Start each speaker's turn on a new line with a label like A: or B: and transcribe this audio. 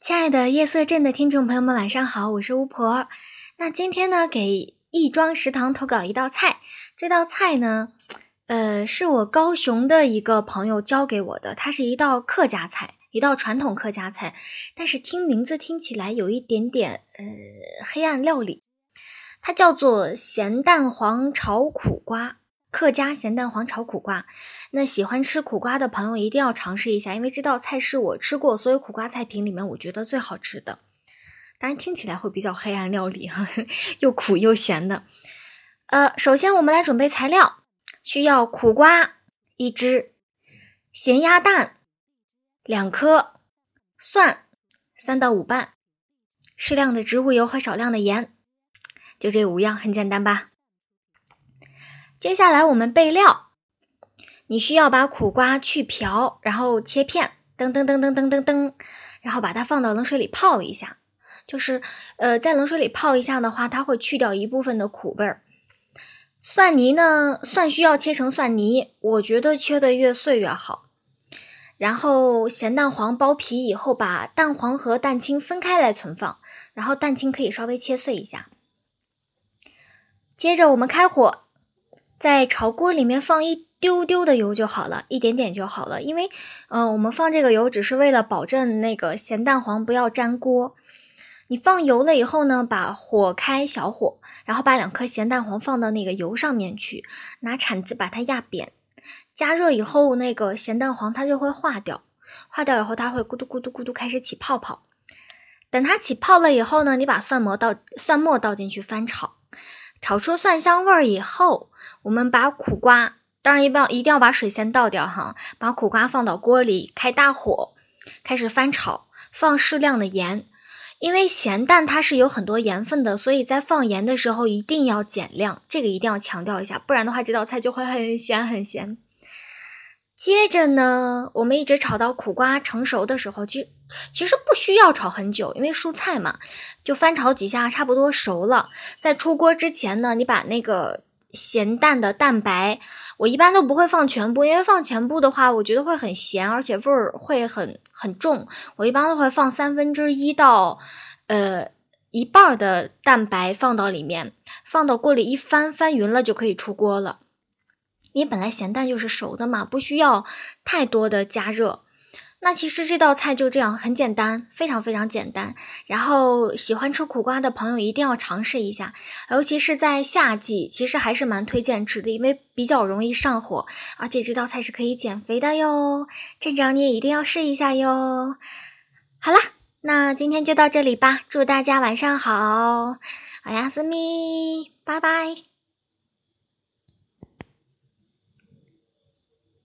A: 亲爱的夜色镇的听众朋友们，晚上好，我是巫婆。那今天呢，给亦庄食堂投稿一道菜。这道菜呢，呃，是我高雄的一个朋友教给我的，它是一道客家菜，一道传统客家菜。但是听名字听起来有一点点呃黑暗料理，它叫做咸蛋黄炒苦瓜。客家咸蛋黄炒苦瓜，那喜欢吃苦瓜的朋友一定要尝试一下，因为这道菜是我吃过所有苦瓜菜品里面我觉得最好吃的。当然听起来会比较黑暗料理哈，又苦又咸的。呃，首先我们来准备材料，需要苦瓜一只，咸鸭蛋两颗，蒜三到五瓣，适量的植物油和少量的盐，就这五样，很简单吧？接下来我们备料，你需要把苦瓜去瓢，然后切片，噔噔噔噔噔噔噔，然后把它放到冷水里泡一下。就是，呃，在冷水里泡一下的话，它会去掉一部分的苦味儿。蒜泥呢，蒜需要切成蒜泥，我觉得切的越碎越好。然后咸蛋黄剥皮以后，把蛋黄和蛋清分开来存放，然后蛋清可以稍微切碎一下。接着我们开火。在炒锅里面放一丢丢的油就好了，一点点就好了。因为，嗯，我们放这个油只是为了保证那个咸蛋黄不要粘锅。你放油了以后呢，把火开小火，然后把两颗咸蛋黄放到那个油上面去，拿铲子把它压扁。加热以后，那个咸蛋黄它就会化掉，化掉以后它会咕嘟咕嘟咕嘟开始起泡泡。等它起泡了以后呢，你把蒜末倒蒜末倒进去翻炒。炒出蒜香味儿以后，我们把苦瓜，当然一定要一定要把水先倒掉哈，把苦瓜放到锅里，开大火，开始翻炒，放适量的盐，因为咸蛋它是有很多盐分的，所以在放盐的时候一定要减量，这个一定要强调一下，不然的话这道菜就会很咸很咸。接着呢，我们一直炒到苦瓜成熟的时候，其实其实不需要炒很久，因为蔬菜嘛，就翻炒几下，差不多熟了。在出锅之前呢，你把那个咸蛋的蛋白，我一般都不会放全部，因为放全部的话，我觉得会很咸，而且味儿会很很重。我一般都会放三分之一到呃一半的蛋白放到里面，放到锅里一翻，翻匀了就可以出锅了。因为本来咸蛋就是熟的嘛，不需要太多的加热。那其实这道菜就这样，很简单，非常非常简单。然后喜欢吃苦瓜的朋友一定要尝试一下，尤其是在夏季，其实还是蛮推荐吃的，因为比较容易上火，而且这道菜是可以减肥的哟。站长你也一定要试一下哟。好了，那今天就到这里吧，祝大家晚上好，阿亚斯咪，拜拜。